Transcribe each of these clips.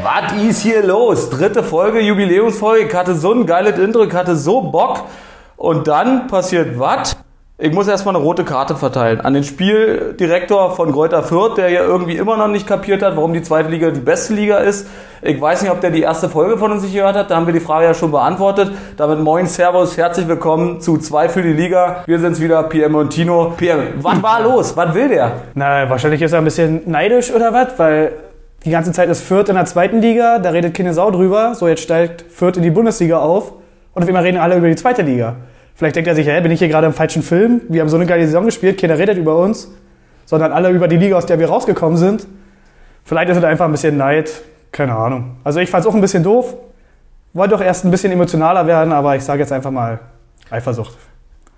Was ist hier los? Dritte Folge, Jubiläumsfolge. Ich hatte so ein geiles Intro, ich hatte so Bock. Und dann passiert was? Ich muss erstmal eine rote Karte verteilen an den Spieldirektor von Greuther Fürth, der ja irgendwie immer noch nicht kapiert hat, warum die zweite Liga die beste Liga ist. Ich weiß nicht, ob der die erste Folge von uns nicht gehört hat. Da haben wir die Frage ja schon beantwortet. Damit moin, Servus, herzlich willkommen zu zwei für die Liga. Wir sind's wieder, PM und Tino. PM, was war los? Was will der? Na, wahrscheinlich ist er ein bisschen neidisch oder was, weil die ganze Zeit ist Fürth in der zweiten Liga, da redet keine Sau drüber. So, jetzt steigt Fürth in die Bundesliga auf und auf einmal reden alle über die zweite Liga. Vielleicht denkt er sich, hä, bin ich hier gerade im falschen Film? Wir haben so eine geile Saison gespielt, keiner redet über uns, sondern alle über die Liga, aus der wir rausgekommen sind. Vielleicht ist es einfach ein bisschen Neid, keine Ahnung. Also ich fand es auch ein bisschen doof, wollte doch erst ein bisschen emotionaler werden, aber ich sage jetzt einfach mal Eifersucht.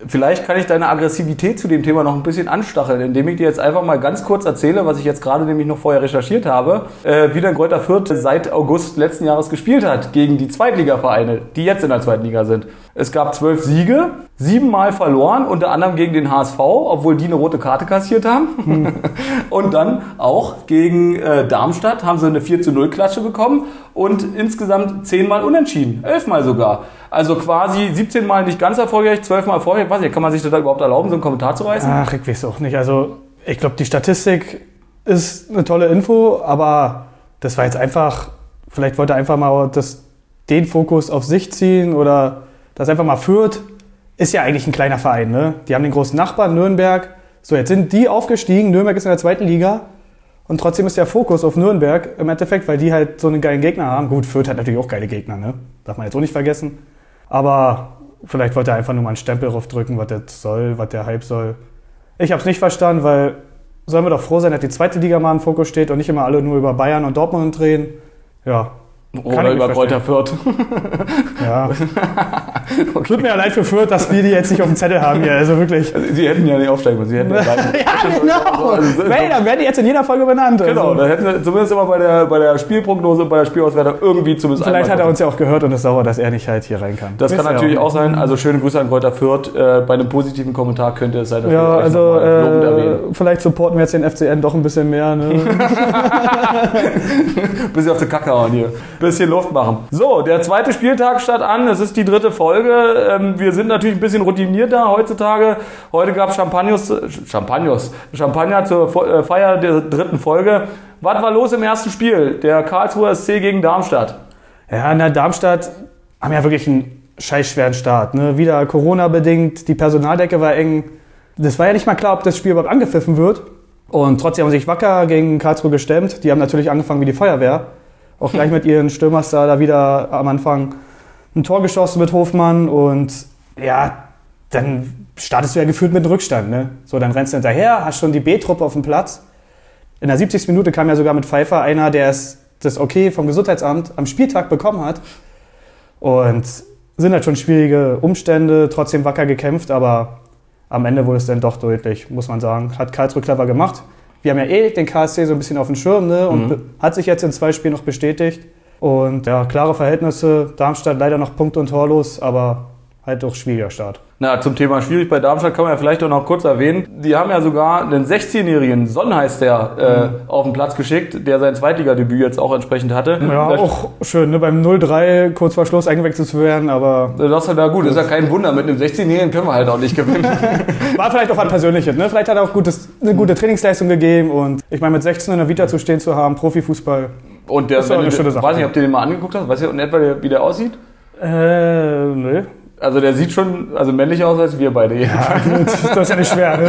Vielleicht kann ich deine Aggressivität zu dem Thema noch ein bisschen anstacheln, indem ich dir jetzt einfach mal ganz kurz erzähle, was ich jetzt gerade nämlich noch vorher recherchiert habe, äh, wie der Greuther Fürth seit August letzten Jahres gespielt hat gegen die Zweitligavereine, die jetzt in der zweiten Liga sind. Es gab zwölf Siege, siebenmal verloren, unter anderem gegen den HSV, obwohl die eine rote Karte kassiert haben. und dann auch gegen äh, Darmstadt haben sie eine 4 zu 0 Klatsche bekommen und insgesamt zehnmal unentschieden, elfmal sogar. Also quasi 17 Mal nicht ganz erfolgreich, 12 Mal erfolgreich. Was, kann man sich da überhaupt erlauben, so einen Kommentar zu reißen? Ach, ich weiß auch nicht. Also ich glaube, die Statistik ist eine tolle Info, aber das war jetzt einfach, vielleicht wollte er einfach mal das, den Fokus auf sich ziehen oder das einfach mal führt. Ist ja eigentlich ein kleiner Verein, ne? Die haben den großen Nachbarn Nürnberg. So, jetzt sind die aufgestiegen. Nürnberg ist in der zweiten Liga. Und trotzdem ist der Fokus auf Nürnberg im Endeffekt, weil die halt so einen geilen Gegner haben. Gut, Fürth hat natürlich auch geile Gegner, ne? Darf man jetzt auch nicht vergessen. Aber vielleicht wollte er einfach nur mal einen Stempel draufdrücken, was das soll, was der Hype soll. Ich habe es nicht verstanden, weil sollen wir doch froh sein, dass die zweite Liga mal im Fokus steht und nicht immer alle nur über Bayern und Dortmund drehen. Ja, oder über Kräuter Fürth. Ja. okay. Tut mir ja leid für Fürth, dass wir die jetzt nicht auf dem Zettel haben hier. Also wirklich. Also sie hätten ja nicht aufsteigen müssen. Sie hätten ja, ja genau. Also, hey, dann werden die jetzt in jeder Folge benannt. Genau, also. da hätten wir zumindest immer bei der, bei der Spielprognose bei der Spielauswertung irgendwie zumindest Vielleicht hat er uns ja auch gehört und ist sauer, dass er nicht halt hier rein kann. Das Wisst kann natürlich auch. auch sein. Also schöne Grüße an Kräuter Fürth. Äh, bei einem positiven Kommentar könnte es sein, dass ja, wir also, äh, vielleicht supporten wir jetzt den FCN doch ein bisschen mehr. Ne? bisschen auf die Kacke hauen hier. Bisschen Luft machen. So, der zweite Spieltag statt an. Es ist die dritte Folge. Ähm, wir sind natürlich ein bisschen routinierter heutzutage. Heute gab es Champagnos, Champagnos, Champagner zur äh, Feier der dritten Folge. Was war los im ersten Spiel? Der Karlsruher SC gegen Darmstadt. Ja, in der Darmstadt haben ja wirklich einen scheiß schweren Start. Ne? Wieder Corona-bedingt, die Personaldecke war eng. Das war ja nicht mal klar, ob das Spiel überhaupt angepfiffen wird. Und trotzdem haben sie sich wacker gegen Karlsruhe gestemmt. Die haben natürlich angefangen wie die Feuerwehr. Auch gleich mit ihren Stürmerstar da wieder am Anfang ein Tor geschossen mit Hofmann und ja, dann startest du ja gefühlt mit Rückstand. Ne? So, dann rennst du hinterher, hast schon die B-Truppe auf dem Platz. In der 70. Minute kam ja sogar mit Pfeiffer einer, der es das Okay vom Gesundheitsamt am Spieltag bekommen hat. Und sind halt schon schwierige Umstände, trotzdem wacker gekämpft, aber am Ende wurde es dann doch deutlich, muss man sagen. Hat Karlsruhe clever gemacht wir haben ja eh den KSC so ein bisschen auf dem Schirm ne? und mhm. hat sich jetzt in zwei Spielen noch bestätigt. Und ja, klare Verhältnisse. Darmstadt leider noch Punkt und torlos, aber halt doch schwieriger Start. Na, zum Thema schwierig bei Darmstadt kann man ja vielleicht auch noch kurz erwähnen. Die haben ja sogar einen 16-jährigen, Sonn heißt der, äh, mhm. auf den Platz geschickt, der sein Zweitligadebüt jetzt auch entsprechend hatte. Ja, auch schön, ne? beim 0-3 kurz vor Schluss eingewechselt zu werden, aber... Das ist halt ja gut, das ist ja kein Wunder, mit einem 16-jährigen können wir halt auch nicht gewinnen. War vielleicht auch ein persönliches, ne? Vielleicht hat er auch gutes, eine gute Trainingsleistung gegeben und ich meine, mit 16 in der Vita zu stehen zu haben, Profifußball, und der, ist wenn eine schöne Sache. weiß nicht, ob du den mal angeguckt hast, weißt du in etwa, wie der aussieht? Äh, nö. Also der sieht schon also männlicher aus als wir beide. Ja, das ist ja nicht schwer. Ne?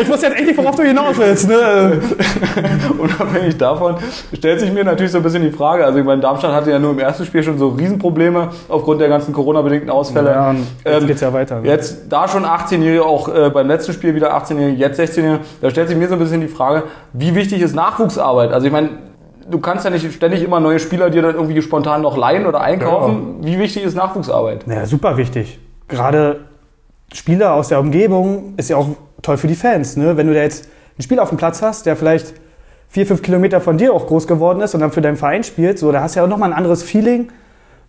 ich muss jetzt endlich, worauf du hinaus willst. Ne? Unabhängig davon stellt sich mir natürlich so ein bisschen die Frage. Also ich meine, Darmstadt hatte ja nur im ersten Spiel schon so Riesenprobleme aufgrund der ganzen Corona-bedingten Ausfälle. Ja, jetzt ähm, geht's ja weiter. Ne? Jetzt da schon 18-Jährige, auch äh, beim letzten Spiel wieder 18-Jährige, jetzt 16-Jährige. Da stellt sich mir so ein bisschen die Frage, wie wichtig ist Nachwuchsarbeit? Also ich meine, du kannst ja nicht ständig immer neue Spieler dir dann irgendwie spontan noch leihen oder einkaufen. Ja. Wie wichtig ist Nachwuchsarbeit? Ja, super wichtig. Gerade Spieler aus der Umgebung ist ja auch toll für die Fans. Ne? Wenn du da jetzt einen Spieler auf dem Platz hast, der vielleicht vier, fünf Kilometer von dir auch groß geworden ist und dann für deinen Verein spielt, so, da hast du ja auch nochmal ein anderes Feeling.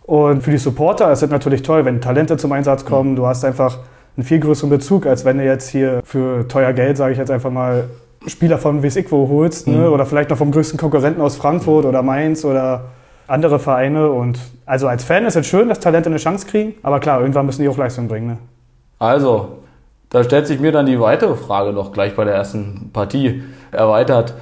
Und für die Supporter ist es natürlich toll, wenn Talente zum Einsatz kommen. Du hast einfach einen viel größeren Bezug, als wenn du jetzt hier für teuer Geld, sage ich jetzt einfach mal, Spieler von weiß ich wo holst, ne? oder vielleicht noch vom größten Konkurrenten aus Frankfurt oder Mainz oder andere Vereine. Und also als Fan ist es schön, dass Talente eine Chance kriegen, aber klar, irgendwann müssen die auch Leistung bringen. Ne? Also, da stellt sich mir dann die weitere Frage noch gleich bei der ersten Partie erweitert.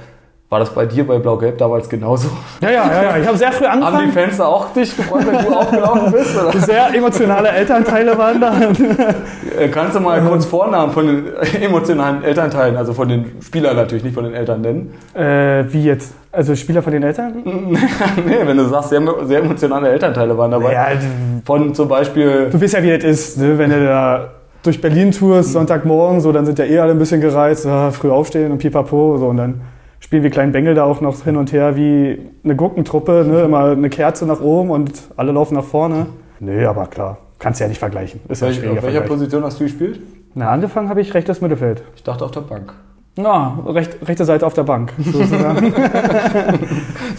War das bei dir bei Blau-Gelb damals genauso? Ja, ja, ja, ja. Ich habe sehr früh Haben die angefangen. Fans da auch dich gefreut, wenn du aufgelaufen bist? Oder? Sehr emotionale Elternteile waren da. Äh, Kannst du mal kurz Vornamen von den emotionalen Elternteilen, also von den Spielern natürlich, nicht von den Eltern nennen? Äh, wie jetzt? Also Spieler von den Eltern? nee, wenn du sagst, sehr, sehr emotionale Elternteile waren dabei. Ja, Von zum Beispiel, du weißt ja, wie das ist, ne? wenn du da durch Berlin tourst, Sonntagmorgen, so, dann sind ja eh alle ein bisschen gereizt, ah, früh aufstehen und pipapo, so, und dann spielen wir kleinen Bengel da auch noch hin und her wie eine Gurkentruppe, ne? immer eine Kerze nach oben und alle laufen nach vorne. Nö, aber klar, kannst ja nicht vergleichen. Ist ja welch, auf welcher Vergleich. Position hast du gespielt? Na, angefangen habe ich rechtes Mittelfeld. Ich dachte auf der Bank. Na, recht, rechte Seite auf der Bank. sozusagen.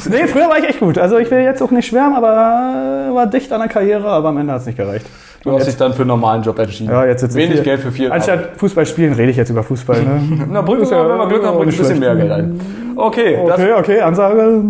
nee, früher war ich echt gut. Also ich will jetzt auch nicht schwärmen, aber war dicht an der Karriere, aber am Ende hat es nicht gereicht. Du hast dich dann für einen normalen Job entschieden. Ja, jetzt ich Wenig hier. Geld für viel. Anstatt Fußball spielen, rede ich jetzt über Fußball. Ne? Na, Brücke, Ist ja- wenn wir Glück haben, bringt ein bisschen mehr. Geld ein. Okay, Okay, okay, Ansage.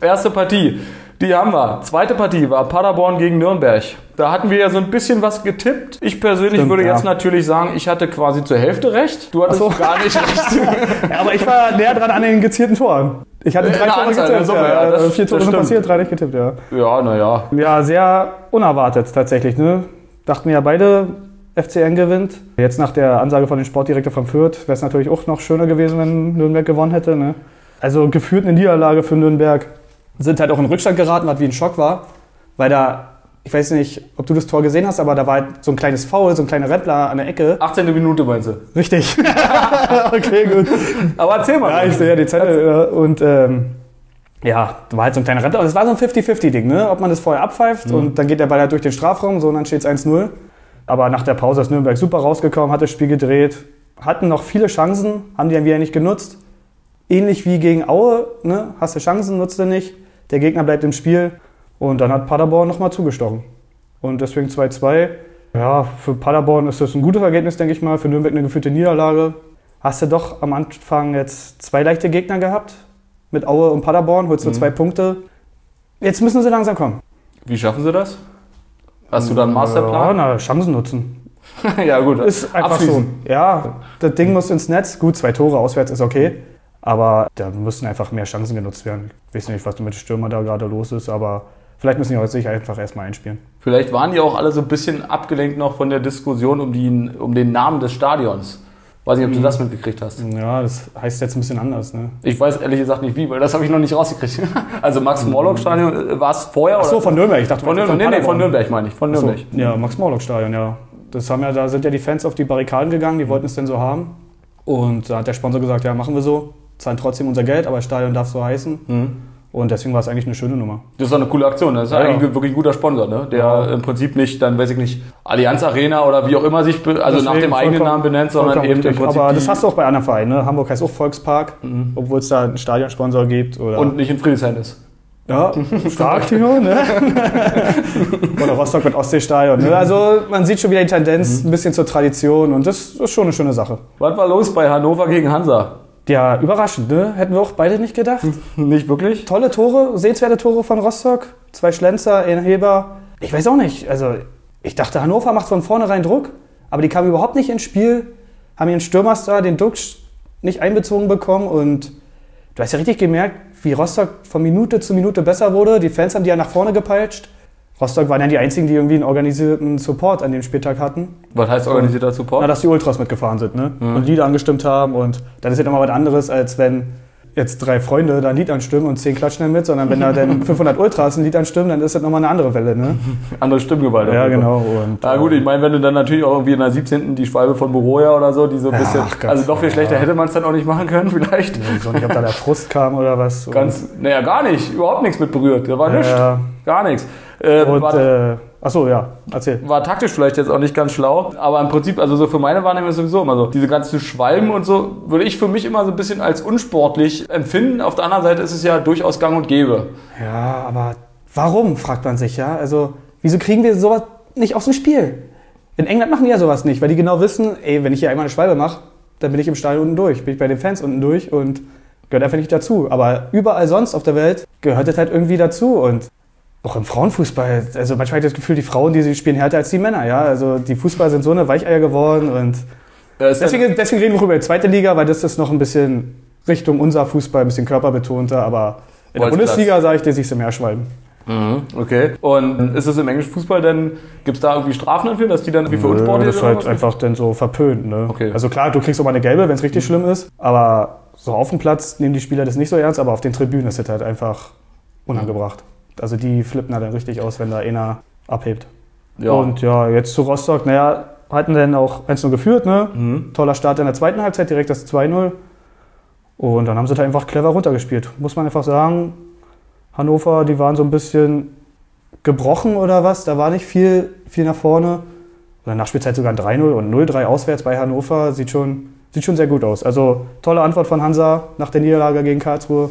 erste Partie. Die haben wir. Zweite Partie war Paderborn gegen Nürnberg. Da hatten wir ja so ein bisschen was getippt. Ich persönlich Stimmt, würde ja. jetzt natürlich sagen, ich hatte quasi zur Hälfte recht. Du hattest so. gar nicht recht. Ja, aber ich war näher dran an den gezielten Toren. Ich hatte In drei Tore Anzahl, getippt. Summe, ja, ja, das- vier Tore sind passiert, drei nicht getippt, ja. ja, naja. Ja, sehr unerwartet tatsächlich. Ne? Dachten ja beide, FCN gewinnt. Jetzt nach der Ansage von dem Sportdirektor von Fürth wäre es natürlich auch noch schöner gewesen, wenn Nürnberg gewonnen hätte. Ne? Also geführt eine Niederlage für Nürnberg. Sind halt auch in Rückstand geraten, was wie ein Schock war. Weil da, ich weiß nicht, ob du das Tor gesehen hast, aber da war halt so ein kleines Foul, so ein kleiner Rettler an der Ecke. 18. Minute meinst du? Richtig. okay, gut. Aber erzähl mal. Ja, ich sehe ja die Zettel. Und ähm, ja, war halt so ein kleiner Retter. Und es war so ein 50-50-Ding, ne? ob man das vorher abpfeift und dann geht der Ball halt durch den Strafraum, so und dann steht es 1-0. Aber nach der Pause ist Nürnberg super rausgekommen, hat das Spiel gedreht, hatten noch viele Chancen, haben die dann wieder nicht genutzt. Ähnlich wie gegen Aue, ne? hast du Chancen, nutzt du nicht. Der Gegner bleibt im Spiel und dann hat Paderborn nochmal zugestochen. Und deswegen 2-2. Ja, für Paderborn ist das ein gutes Ergebnis, denke ich mal. Für Nürnberg eine geführte Niederlage. Hast du doch am Anfang jetzt zwei leichte Gegner gehabt. Mit Aue und Paderborn, holst du zwei Punkte. Jetzt müssen sie langsam kommen. Wie schaffen sie das? Hast du da einen Ja, Masterplan? na, Chancen nutzen. Ja, gut. Ist einfach so. Ja, das Ding muss ins Netz. Gut, zwei Tore auswärts ist okay. Aber da müssen einfach mehr Chancen genutzt werden. Ich weiß nicht, was mit Stürmer da gerade los ist, aber vielleicht müssen die heute sich einfach erstmal einspielen. Vielleicht waren die auch alle so ein bisschen abgelenkt noch von der Diskussion um, die, um den Namen des Stadions. Weiß nicht, ob du das mitgekriegt hast. Ja, das heißt jetzt ein bisschen anders. Ne? Ich weiß ehrlich gesagt nicht wie, weil das habe ich noch nicht rausgekriegt. Also Max-Morlock-Stadion äh, war es vorher? Ach so, oder? von Nürnberg. Ich dachte, Von Nürnberg. Nee, nee, von Nürnberg meine ich. Von So, Nürnberg. ja, Max-Morlock-Stadion, ja. Das haben ja, da sind ja die Fans auf die Barrikaden gegangen, die wollten es denn so haben. Und da hat der Sponsor gesagt, ja, machen wir so, zahlen trotzdem unser Geld, aber das Stadion darf so heißen. Mhm. Und deswegen war es eigentlich eine schöne Nummer. Das ist doch eine coole Aktion. Das ist Ja, eigentlich ja. wirklich ein guter Sponsor, ne? der Ja. im Prinzip nicht, dann weiß ich nicht, Allianz Arena oder wie auch immer sich, also nach dem eigenen Namen benennt, sondern eben im. Prinzip Aber das hast du auch bei anderen Vereinen. Ne? Hamburg heißt auch Volkspark, obwohl es da einen Stadionsponsor gibt. Oder und nicht in Friedrichshain ist. ja, stark, Tino. Ne? oder Rostock mit Ostseestadion. Ne? Also man sieht schon wieder die Tendenz ein bisschen zur Tradition und das ist schon eine schöne Sache. Was war los bei Hannover gegen Hansa? Ja, überraschend, ne? Hätten wir auch beide nicht gedacht. Nicht wirklich? Tolle Tore, sehenswerte Tore von Rostock. Zwei Schlenzer, ein Heber. Ich weiß auch nicht. Also, ich dachte, Hannover macht von vornherein Druck, aber die kamen überhaupt nicht ins Spiel, haben ihren Stürmerstar, den Duxch, nicht einbezogen bekommen und du hast ja richtig gemerkt, wie Rostock von Minute zu Minute besser wurde. Die Fans haben die ja nach vorne gepeitscht. Rostock waren ja die einzigen, die irgendwie einen organisierten Support an dem Spieltag hatten. Was heißt organisierter Support? Na, dass die Ultras mitgefahren sind, ne? Und Lieder angestimmt haben. Und dann ist ja nochmal was anderes, als wenn jetzt drei Freunde da ein Lied anstimmen und zehn klatschen dann mit, sondern wenn da dann 500 Ultras ein Lied anstimmen, dann ist das nochmal eine andere Welle, ne? Andere Stimmgewalt. Ja, genau. Und, Ja gut, ich meine, wenn du dann natürlich auch irgendwie in der 17. die Schwalbe von Boroja oder so, die so ein Ja, bisschen, ach also noch viel ja. schlechter hätte man es dann auch nicht machen können vielleicht. Ich weiß nicht, ob da der Frust kam oder was. Ganz, naja, gar nicht, überhaupt nichts mit berührt, da war und, nichts, ja, gar nichts. Äh, und, war, äh, achso, ja, erzähl. war taktisch vielleicht jetzt auch nicht ganz schlau, aber im Prinzip, also so für meine Wahrnehmung ist es sowieso immer so, diese ganzen Schwalben und so, würde ich für mich immer so ein bisschen als unsportlich empfinden. Auf der anderen Seite ist es ja durchaus gang und gäbe. Ja, aber warum, fragt man sich, ja? Also, wieso kriegen wir sowas nicht aus dem Spiel? In England machen die ja sowas nicht, weil die genau wissen, ey, wenn ich hier einmal eine Schwalbe mache, dann bin ich im Stadion unten durch, bin ich bei den Fans unten durch und gehört einfach nicht dazu. Aber überall sonst auf der Welt gehört das halt irgendwie dazu und auch im Frauenfußball, also manchmal habe ich das Gefühl, die Frauen, die sie spielen, härter als die Männer, ja. Also die Fußballer sind so eine Weicheier geworden und deswegen, deswegen reden wir über die zweite Liga, weil das ist noch ein bisschen Richtung unser Fußball, ein bisschen körperbetonter, aber in der. Bundesliga sage ich dir, siehst du mehr Schwalben. Mhm, okay. Und ist es im englischen Fußball denn, gibt es da irgendwie Strafen dafür, dass die dann wie für unsportlich das ist halt einfach dann so verpönt. Ne? Okay. Also klar, du kriegst auch mal eine gelbe, wenn es richtig schlimm ist, aber so auf dem Platz nehmen die Spieler das nicht so ernst, aber auf den Tribünen ist das halt einfach unangebracht. Also die flippen da dann richtig aus, wenn da einer abhebt. Ja. Und ja, jetzt zu Rostock, naja, hatten dann auch 1-0 geführt, ne? Mhm. Toller Start in der zweiten Halbzeit, direkt das 2-0. Und dann haben sie da einfach clever runtergespielt. Muss man einfach sagen, Hannover, die waren so ein bisschen gebrochen oder was. Da war nicht viel, viel nach vorne. Oder nach Spielzeit sogar ein 3-0 und 0-3 auswärts bei Hannover. Sieht schon, sieht schon sehr gut aus. Also tolle Antwort von Hansa nach der Niederlage gegen Karlsruhe.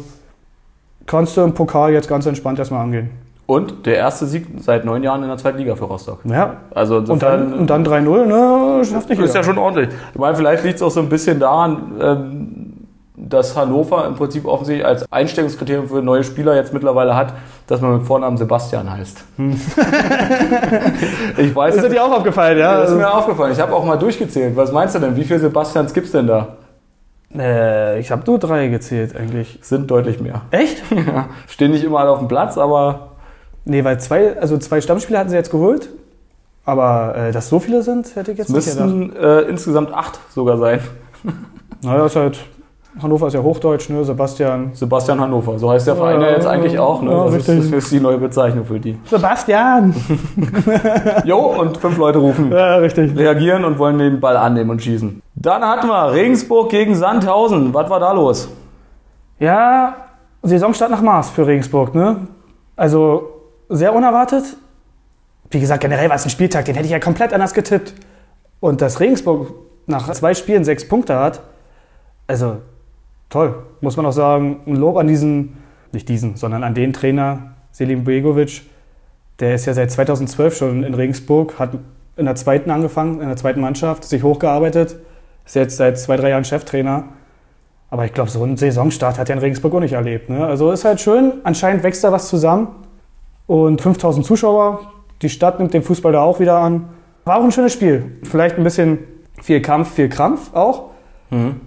Kannst du im Pokal jetzt ganz entspannt erstmal angehen. Und der erste Sieg seit neun Jahren in der zweiten Liga für Rostock. Ja. Also Und dann, und dann 3-0, ne? Schafft nicht ist jeder. ja schon ordentlich. Ich meine, vielleicht liegt es auch so ein bisschen daran, ähm, dass Hannover im Prinzip offensichtlich als Einstellungskriterium für neue Spieler jetzt mittlerweile hat, dass man mit Vornamen Sebastian heißt. ich weiß Ist das nicht, dir auch aufgefallen, ja? das ist mir aufgefallen. Ich habe auch mal durchgezählt. Was meinst du denn? Wie viele Sebastians gibt es denn da? Äh, ich habe nur drei gezählt eigentlich. Sind deutlich mehr. Echt? Ja, stehen nicht immer alle auf dem Platz, aber Nee, weil zwei, also zwei Stammspieler hatten sie jetzt geholt. Aber äh, dass so viele sind, hätte ich jetzt es nicht gedacht. müssten äh, insgesamt acht sogar sein. Naja, ist halt, Hannover ist ja Hochdeutsch, ne? Sebastian. Sebastian Hannover, so heißt der Verein ja jetzt eigentlich auch. Ne? ja, das, ist, das ist die neue Bezeichnung für die. Sebastian! Jo, und fünf Leute rufen. ja, richtig. reagieren und wollen den Ball annehmen und schießen. Dann hatten wir Regensburg gegen Sandhausen. Was war da los? Ja, Saisonstart nach Maß für Regensburg, ne? Also sehr unerwartet. Wie gesagt, generell war es ein Spieltag, den hätte ich ja komplett anders getippt. Und dass Regensburg nach zwei Spielen sechs Punkte hat, also toll, muss man auch sagen. Ein Lob an diesen, nicht diesen, sondern an den Trainer Selim Begovic. Der ist ja seit 2012 schon in Regensburg, hat in der zweiten angefangen, in der zweiten Mannschaft, sich hochgearbeitet, ist jetzt seit zwei, drei Jahren Cheftrainer. Aber ich glaube, so einen Saisonstart hat er in Regensburg auch nicht erlebt. Ne? Also ist halt schön, anscheinend wächst da was zusammen. Und 5000 Zuschauer, die Stadt nimmt den Fußball da auch wieder an. War auch ein schönes Spiel. Vielleicht ein bisschen viel Kampf, viel Krampf auch.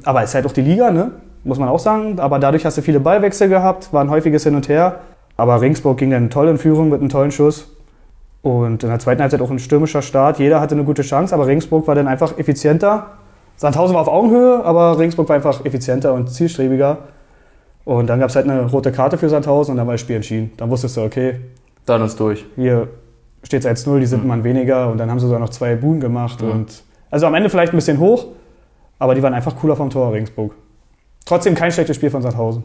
Aber ist halt auch die Liga, ne? muss man auch sagen. Aber dadurch hast du viele Ballwechsel gehabt, war ein häufiges Hin und Her. Aber Regensburg ging dann toll in Führung mit einem tollen Schuss. Und in der zweiten Halbzeit auch ein stürmischer Start. Jeder hatte eine gute Chance, aber Regensburg war dann einfach effizienter. Sandhausen war auf Augenhöhe, aber Regensburg war einfach effizienter und zielstrebiger. Und dann gab es halt eine rote Karte für Sandhausen und dann war das Spiel entschieden. Dann wusstest du, okay, Dann ist durch. hier steht es 1-0, die sind ein Mann weniger und dann haben sie sogar noch zwei Buhen gemacht. Und also am Ende vielleicht ein bisschen hoch, aber die waren einfach cooler vom Tor Regensburg. Trotzdem kein schlechtes Spiel von Sandhausen.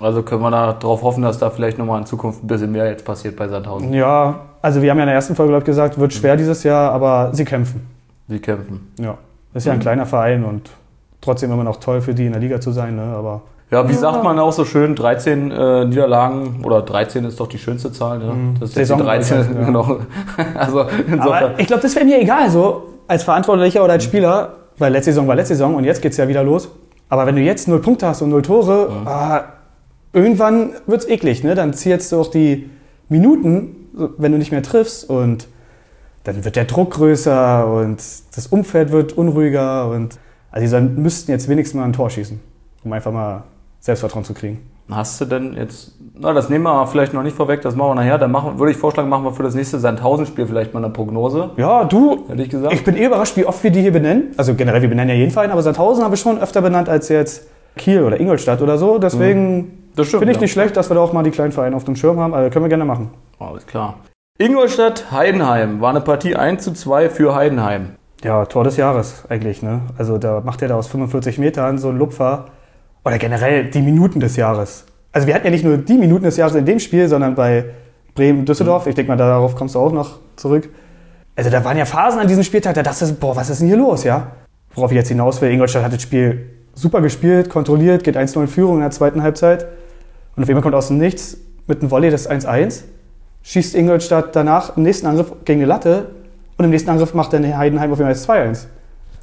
Also können wir da darauf hoffen, dass da vielleicht nochmal in Zukunft ein bisschen mehr jetzt passiert bei Sandhausen. Ja, also wir haben ja in der ersten Folge glaub ich, gesagt, wird schwer dieses Jahr, aber sie kämpfen. Sie kämpfen. Ja, das ist ja ein kleiner Verein und trotzdem immer noch toll für die in der Liga zu sein, ne? aber Ja, wie sagt man auch so schön, 13 äh, Niederlagen oder 13 ist doch die schönste Zahl. Ne? Das ist jetzt die Saison- 13, ja. genau. also insofern. Aber ich glaube, das wäre mir egal, so als Verantwortlicher oder als Spieler, weil letzte Saison war letzte Saison und jetzt geht es ja wieder los. Aber wenn du jetzt null Punkte hast und null Tore, ah, irgendwann wird es eklig. Ne? Dann zählst du auch die Minuten, wenn du nicht mehr triffst und dann wird der Druck größer und das Umfeld wird unruhiger. Und, also die sollen- müssten jetzt wenigstens mal ein Tor schießen, um einfach mal Selbstvertrauen zu kriegen. Hast du denn jetzt, na, das nehmen wir mal vielleicht noch nicht vorweg, das machen wir nachher. Dann machen, würde ich vorschlagen, machen wir für das nächste Sandhausen-Spiel vielleicht mal eine Prognose. Ja, du, Hätte ich gesagt. Ich bin eh überrascht, wie oft wir die hier benennen. Also generell, wir benennen ja jeden Verein, aber Sandhausen habe ich schon öfter benannt als jetzt Kiel oder Ingolstadt oder so. Deswegen stimmt, finde ich ja. nicht schlecht, dass wir da auch mal die kleinen Vereine auf dem Schirm haben. Also können wir gerne machen. Alles klar. Ingolstadt, Heidenheim. War eine Partie 1 zu 2 für Heidenheim. Ja, Tor des Jahres eigentlich. Ne? Also da macht er da aus 45 Metern so einen Lupfer. Oder generell die Minuten des Jahres. Also wir hatten ja nicht nur die Minuten des Jahres in dem Spiel, sondern bei Bremen-Düsseldorf. Ich denke mal, darauf kommst du auch noch zurück. Also da waren ja Phasen an diesem Spieltag, da dachte ich, boah, was ist denn hier los, ja? Worauf ich jetzt hinaus will, Ingolstadt hat das Spiel super gespielt, kontrolliert, geht 1-0 in Führung in der zweiten Halbzeit. Und auf einmal kommt aus dem Nichts mit einem Volley das 1-1, schießt Ingolstadt danach im nächsten Angriff gegen die Latte und im nächsten Angriff macht dann Heidenheim auf einmal das 2-1.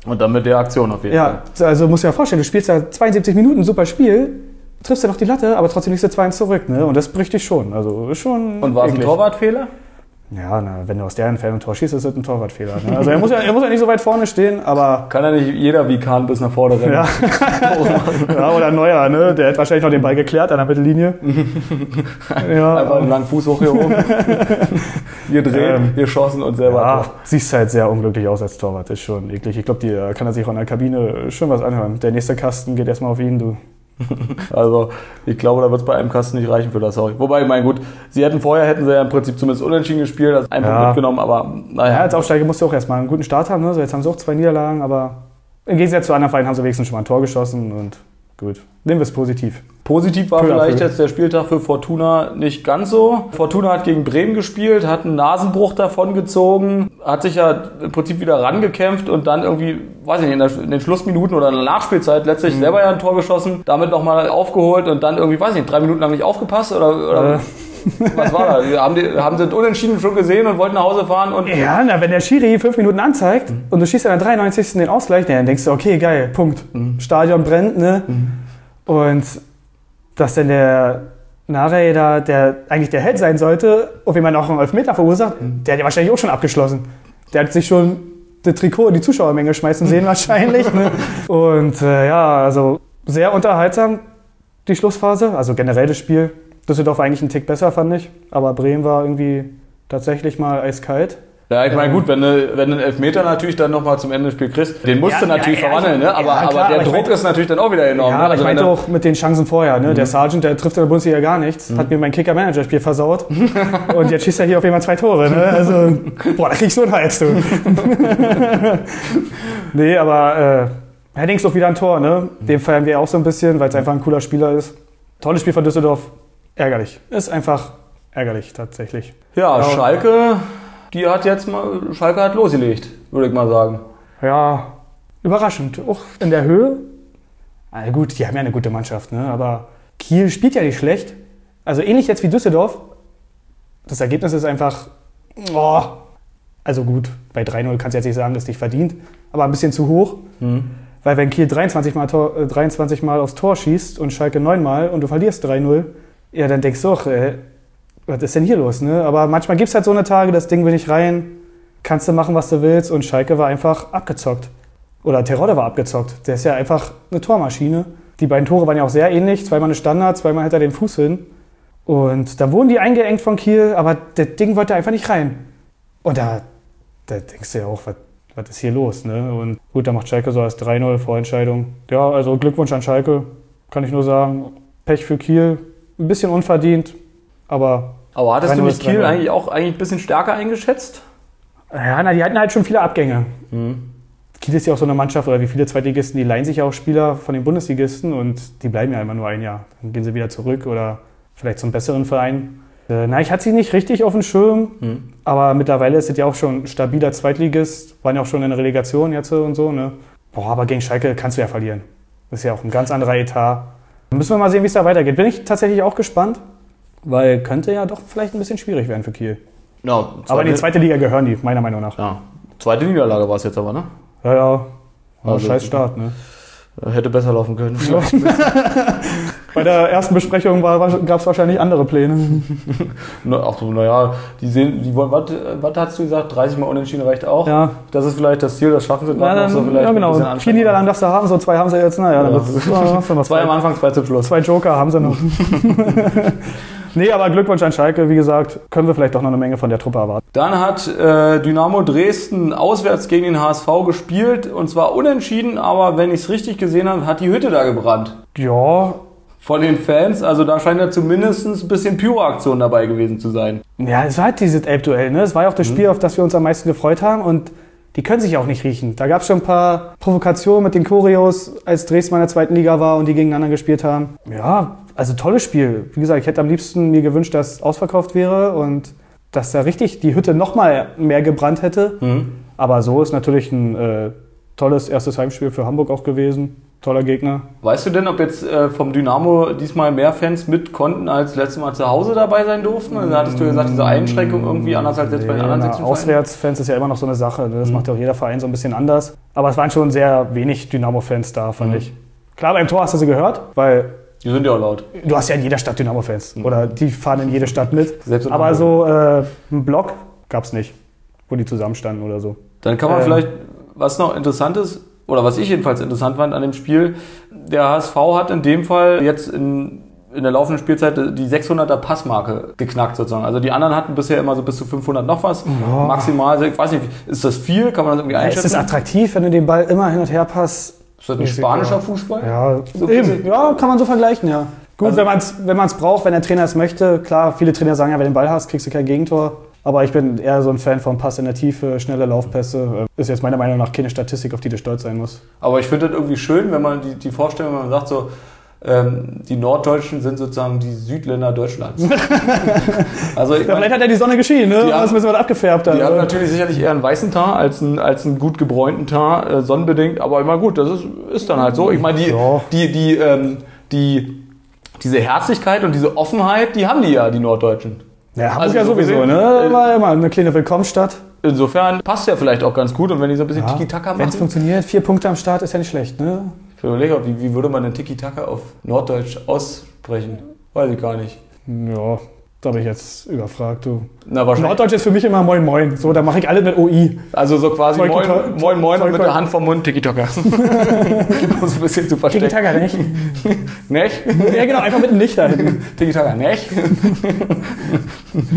Und dann mit der Aktion auf jeden Fall. Ja, also musst du dir ja vorstellen, du spielst ja 72 Minuten, super Spiel, triffst ja noch die Latte, aber trotzdem liegst du 2-1 zurück, ne? Und das bricht dich schon. Also schon. Und war es ein. Torwartfehler? Ja, na, wenn du aus der Entfernung ein Tor schießt, ist das ein Torwartfehler. Ne? Also er muss, ja, er muss ja nicht so weit vorne stehen, aber. Kann ja nicht jeder wie Kahn bis nach vorne rennen. Ja. ja, oder Neuer, ne? Der hat wahrscheinlich noch den Ball geklärt an der Mittellinie. ja, Einfach einen langen Fuß hoch hier oben. wir drehen, Ähm, wir schossen und selber ja, siehst halt sehr unglücklich aus als Torwart, ist schon eklig. Ich glaube, die kann er sich auch in der Kabine schön was anhören. Der nächste Kasten geht erstmal auf ihn, du. Also ich glaube, da wird es bei einem Kasten nicht reichen für das Sorry. Wobei, ich meine, gut, sie hätten vorher, hätten sie ja im Prinzip zumindest unentschieden gespielt, also Punkt Ja. mitgenommen, aber Ja, naja. als Aufsteiger musst du auch erstmal einen guten Start haben. Ne? So, jetzt haben sie auch zwei Niederlagen, aber im Gegensatz zu anderen Vereinen haben sie wenigstens schon mal ein Tor geschossen und gut. Nehmen wir es positiv. Positiv war à vielleicht peu. jetzt der Spieltag für Fortuna nicht ganz so. Fortuna hat gegen Bremen gespielt, hat einen Nasenbruch davongezogen, hat sich ja im Prinzip wieder rangekämpft und dann irgendwie, weiß ich nicht, in den Schlussminuten oder in der Nachspielzeit letztlich Mhm. selber ja ein Tor geschossen, damit nochmal aufgeholt und dann irgendwie, weiß ich nicht, drei Minuten lang nicht aufgepasst oder, oder Äh. Was war da? Haben, die, haben sie Unentschieden schon gesehen und wollten nach Hause fahren und Ja, na, wenn der Schiri fünf Minuten anzeigt und du schießt in der 93. den Ausgleich, na, dann denkst du, okay, geil, Punkt. Stadion brennt, ne? Und dass denn der Narey da, der eigentlich der Held sein sollte, auf jemand auch einen Elfmeter verursacht, der hat ja wahrscheinlich auch schon abgeschlossen. Der hat sich schon das Trikot in die Zuschauermenge schmeißen sehen wahrscheinlich. Ne? Und äh, ja, also sehr unterhaltsam die Schlussphase, also generell das Spiel. Düsseldorf eigentlich einen Tick besser, fand ich. Aber Bremen war irgendwie tatsächlich mal eiskalt. Ja, ich meine, gut, wenn du, wenn du einen Elfmeter natürlich dann nochmal zum Ende des Spiels kriegst, den musst Ja, du natürlich ja, ja, verwandeln, ne? aber, ja, aber klar, der aber ich Druck mein- ist natürlich dann auch wieder enorm. Ja, ne? aber ich wenn meinte auch mit den Chancen vorher. Ne? Der Sergeant, der trifft in der Bundesliga gar nichts. Hat mir mein Kicker-Manager-Spiel versaut. Und jetzt schießt er hier auf einmal zwei Tore. Ne? Also, boah, da kriegst du einen Hals, du. nee, aber äh, Henning ist doch wieder ein Tor. Ne? Den feiern wir auch so ein bisschen, weil es einfach ein cooler Spieler ist. Tolles Spiel von Düsseldorf. Ärgerlich. Ist einfach ärgerlich, tatsächlich. Ja, Ja. Schalke, die hat jetzt mal, Schalke hat losgelegt, würde ich mal sagen. Ja, überraschend. Auch in der Höhe. Na gut, die haben ja eine gute Mannschaft, ne? aber Kiel spielt ja nicht schlecht. Also ähnlich jetzt wie Düsseldorf. Das Ergebnis ist einfach, oh, also gut, bei 3-0 kannst du jetzt nicht sagen, dass dich verdient, aber ein bisschen zu hoch. Weil wenn Kiel 23 Mal, Tor, äh, 23 Mal aufs Tor schießt und Schalke 9 Mal und du verlierst 3-0, ja, dann denkst du auch, äh, was ist denn hier los? Ne? Aber manchmal gibt es halt so eine Tage, das Ding will nicht rein, kannst du machen, was du willst und Schalke war einfach abgezockt. Oder Terodde war abgezockt. Der ist ja einfach eine Tormaschine. Die beiden Tore waren ja auch sehr ähnlich. Zweimal eine Standard, zweimal hält er den Fuß hin. Und da wurden die eingeengt von Kiel, aber das Ding wollte einfach nicht rein. Und da, da denkst du ja auch, was ist hier los? Ne? Und gut, da macht Schalke so als 3-0 Vorentscheidung. Ja, also Glückwunsch an Schalke, kann ich nur sagen. Pech für Kiel, ein bisschen unverdient, aber Aber hattest du 3-0 nicht Kiel 3-0. eigentlich auch eigentlich ein bisschen stärker eingeschätzt? ja, na, die hatten halt schon viele Abgänge. Mhm. Kiel ist ja auch so eine Mannschaft, oder wie viele Zweitligisten, die leihen sich ja auch Spieler von den Bundesligisten und die bleiben ja immer nur ein Jahr. Dann gehen sie wieder zurück oder vielleicht zum besseren Verein. Äh, na, ich hatte sie nicht richtig auf dem Schirm, Mhm. aber mittlerweile ist es ja auch schon ein stabiler Zweitligist, waren ja auch schon in der Relegation jetzt und so. Ne? Boah, aber gegen Schalke kannst du ja verlieren. Das ist ja auch ein ganz anderer Etat. Müssen wir mal sehen, wie es da weitergeht. Bin ich tatsächlich auch gespannt, weil könnte ja doch vielleicht ein bisschen schwierig werden für Kiel. Ja, Aber in die zweite, Liga gehören die, meiner Meinung nach. ja, zweite Niederlage war es jetzt aber, ne? Ja, ja. War Also- scheiß Start, ne? Hätte besser laufen können. Bei der ersten Besprechung gab es wahrscheinlich andere Pläne. Na, Ach so, naja, die sehen, die wollen, was, was hast du gesagt? 30 Mal unentschieden reicht auch. Ja, Das ist vielleicht das Ziel, das schaffen sie gerade noch so dann, vielleicht. ja genau. Vier. Niederlagen darfst du haben, so zwei haben sie jetzt. Naja, dann Ja. wird's- ja, Zwei am Anfang, zwei zum Schluss. zwei Joker haben sie noch. Nee, aber Glückwunsch an Schalke. Wie gesagt, können wir vielleicht doch noch eine Menge von der Truppe erwarten. Dann hat äh, Dynamo Dresden auswärts gegen den HSV gespielt und zwar unentschieden, aber wenn ich es richtig gesehen habe, hat die Hütte da gebrannt. Ja, Von den Fans, also da scheint ja zumindest ein bisschen Pyro-Aktion dabei gewesen zu sein. ja, es war halt dieses Elbduell. Ne? Es war ja auch das Spiel, auf das wir uns am meisten gefreut haben. Und die können sich auch nicht riechen. Da gab es schon ein paar Provokationen mit den Choreos, als Dresden in der zweiten Liga war und die gegeneinander gespielt haben. Ja, also tolles Spiel. Wie gesagt, ich hätte am liebsten mir gewünscht, dass es ausverkauft wäre und dass da richtig die Hütte noch mal mehr gebrannt hätte. Aber so ist natürlich ein äh, tolles erstes Heimspiel für Hamburg auch gewesen. Toller Gegner. Weißt du denn, ob jetzt äh, vom Dynamo diesmal mehr Fans mit konnten, als letztes Mal zu Hause dabei sein durften? Also hattest du gesagt, diese Einschränkung irgendwie anders als jetzt bei den Nee, anderen na, 16 Vereinen? Auswärtsfans ist ja immer noch so eine Sache. ne? Das macht ja auch jeder Verein so ein bisschen anders. Aber es waren schon sehr wenig Dynamo-Fans da, fand ich. Klar, beim Tor hast du sie gehört, weil Die sind ja auch laut. du hast ja in jeder Stadt Dynamo-Fans. Oder die fahren in jede Stadt mit. Selbst in Aber so äh, einen Block gab es nicht, wo die zusammenstanden oder so. Dann kann man Ähm. vielleicht, was noch interessant ist, oder was ich jedenfalls interessant fand an dem Spiel, der HSV hat in dem Fall jetzt in, in der laufenden Spielzeit die 600er Passmarke geknackt sozusagen. Also die anderen hatten bisher immer so bis zu 500 noch was. Maximal, also ich weiß nicht, ist das viel? Kann man das irgendwie Es einschätzen? ist attraktiv, wenn du den Ball immer hin und her passt. Ist das ein spanischer Fußball? Ja, So eben. ja, kann man so vergleichen, ja. Gut, Also- wenn man es wenn man's braucht, wenn der Trainer es möchte. Klar, viele Trainer sagen ja, wenn du den Ball hast, kriegst du kein Gegentor. Aber ich bin eher so ein Fan von Pass in der Tiefe, schnelle Laufpässe. Äh, Ist jetzt meiner Meinung nach keine Statistik, auf die du stolz sein musst. Aber ich finde das irgendwie schön, wenn man die, die Vorstellung, wenn man sagt so, ähm, die Norddeutschen sind sozusagen die Südländer Deutschlands. also Ja, vielleicht hat ja die Sonne geschienen, ne? Die haben- Das müssen wir abgefärbt haben. Die haben natürlich sicherlich eher einen weißen Tar als einen, als einen gut gebräunten Tar, äh, sonnenbedingt, aber immer gut, das ist, ist dann halt so. Ich meine, die, Ja. die, die, ähm, die, diese Herzlichkeit und diese Offenheit, die haben die ja, die Norddeutschen. Ja, Hamburg Also ja so sowieso, gesehen, ne? äh, War immer eine kleine Willkommensstadt. Insofern passt ja vielleicht auch ganz gut und wenn die so ein bisschen Ja, Tiki-Taka Wenn es machen. funktioniert, vier Punkte am Start ist ja nicht schlecht, ne? Ich überlege, auch, wie, wie würde man denn Tiki-Taka auf Norddeutsch aussprechen? Weiß ich gar nicht. Ja, da bin ich jetzt überfragt, du. Na, wahrscheinlich. Norddeutsch ist für mich immer Moin Moin. So, da mache ich alles mit OI. Also so quasi moin, moin, moin und mit der Hand vom Mund Tiki-Taka. um es ein bisschen zu verstecken. Tiki-Taka nicht. Nicht? ja, genau, einfach mit dem Licht da hinten. Tiki-Taka, nicht?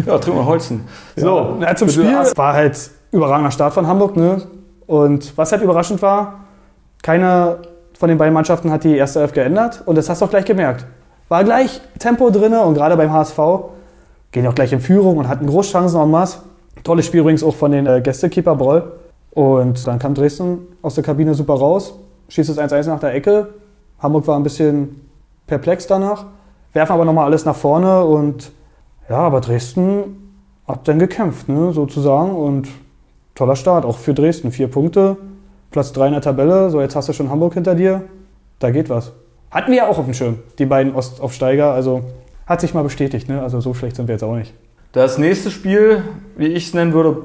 ja, trink mal Holzen. So, na, zum Spiel. War halt überragender Start von Hamburg, ne? Und was halt überraschend war, keine von den beiden Mannschaften hat die erste Elf geändert und das hast du auch gleich gemerkt. War gleich Tempo drin und gerade beim HSV gehen auch gleich in Führung und hatten Großchancen en masse. Tolles Spiel übrigens auch von den äh, Gästekeeper Broll. Und dann kam Dresden aus der Kabine super raus, schießt es 1-1 nach der Ecke. Hamburg war ein bisschen perplex danach, werfen aber nochmal alles nach vorne und ja, aber Dresden hat dann gekämpft, ne, sozusagen. Und toller Start, auch für Dresden. Vier Punkte, Platz 3 in der Tabelle. So, jetzt hast du schon Hamburg hinter dir. Da geht was. Hatten wir ja auch auf dem Schirm, die beiden Ostaufsteiger. Also hat sich mal bestätigt, ne? Also so schlecht sind wir jetzt auch nicht. Das nächste Spiel, wie ich es nennen würde,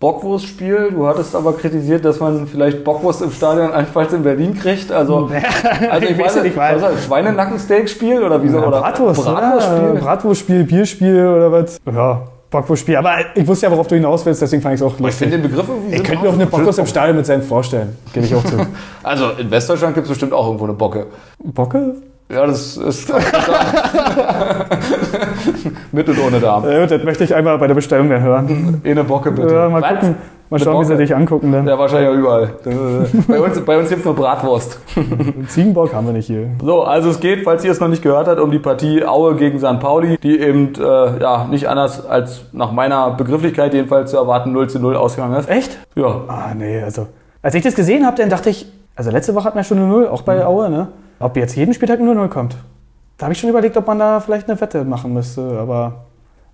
Bockwurstspiel. Du hattest aber kritisiert, dass man vielleicht Bockwurst im Stadion allenfalls in Berlin kriegt. Also, also ich weiß nicht, was ist Schweinenackensteak-Spiel oder wieso? Ja, oder Bratwurst, Bratwurstspiel. Bratwurstspiel, Bierspiel oder was? Ja, Bockwurstspiel. Aber ich wusste ja, worauf du hinaus willst, deswegen fand ich es auch Ich lustig. finde den Begriff irgendwie Ich könnte mir auch eine Bockwurst im Stadion mit Senf vorstellen. Gebe ich auch zu. Also in Westdeutschland gibt es bestimmt auch irgendwo eine Bocke. Bocke? Ja, das ist mit und ohne Darm. Äh, das möchte ich einmal bei der Bestellung dann hören. Eine Bocke bitte. Ja, mal Was? gucken. Mal schauen, wie sie dich angucken dann. Ja, wahrscheinlich auch überall. bei uns, bei uns gibt es nur Bratwurst. Ziegenbock haben wir nicht hier. So, also es geht, falls ihr es noch nicht gehört habt, um die Partie Aue gegen St. Pauli, die eben äh, ja, nicht anders als nach meiner Begrifflichkeit jedenfalls zu erwarten 0 zu 0 ausgegangen ist. Echt? Ja, Ah, nee, also. Als ich das gesehen habe, dann dachte ich, also letzte Woche hatten wir schon eine Null, auch bei Aue, ne? Ob jetzt jeden Spieltag eine Null kommt. Da habe ich schon überlegt, ob man da vielleicht eine Wette machen müsste, aber